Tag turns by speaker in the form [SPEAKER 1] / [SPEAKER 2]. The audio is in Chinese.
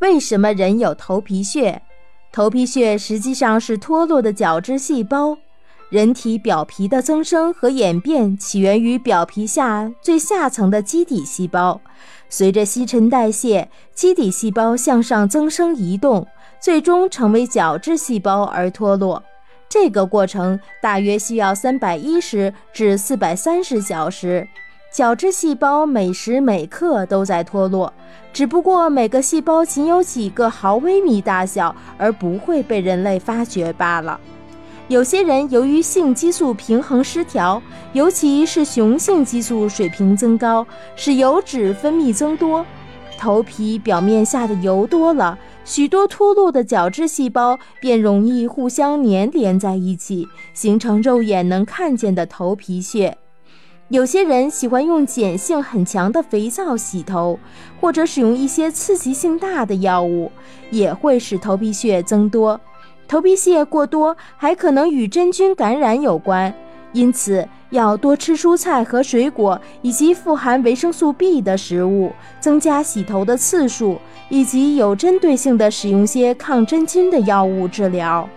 [SPEAKER 1] 为什么人有头皮屑？头皮屑实际上是脱落的角质细胞。人体表皮的增生和演变起源于表皮下最下层的基底细胞，随着新陈代谢，基底细胞向上增生移动，最终成为角质细胞而脱落。这个过程大约需要三百一十至四百三十小时。角质细胞每时每刻都在脱落，只不过每个细胞仅有几个毫微米大小，而不会被人类发觉罢了。有些人由于性激素平衡失调，尤其是雄性激素水平增高，使油脂分泌增多，头皮表面下的油多了，许多脱落的角质细胞便容易互相粘连在一起，形成肉眼能看见的头皮屑。有些人喜欢用碱性很强的肥皂洗头，或者使用一些刺激性大的药物，也会使头皮屑增多。头皮屑过多还可能与真菌感染有关，因此要多吃蔬菜和水果，以及富含维生素 B 的食物，增加洗头的次数，以及有针对性的使用些抗真菌的药物治疗。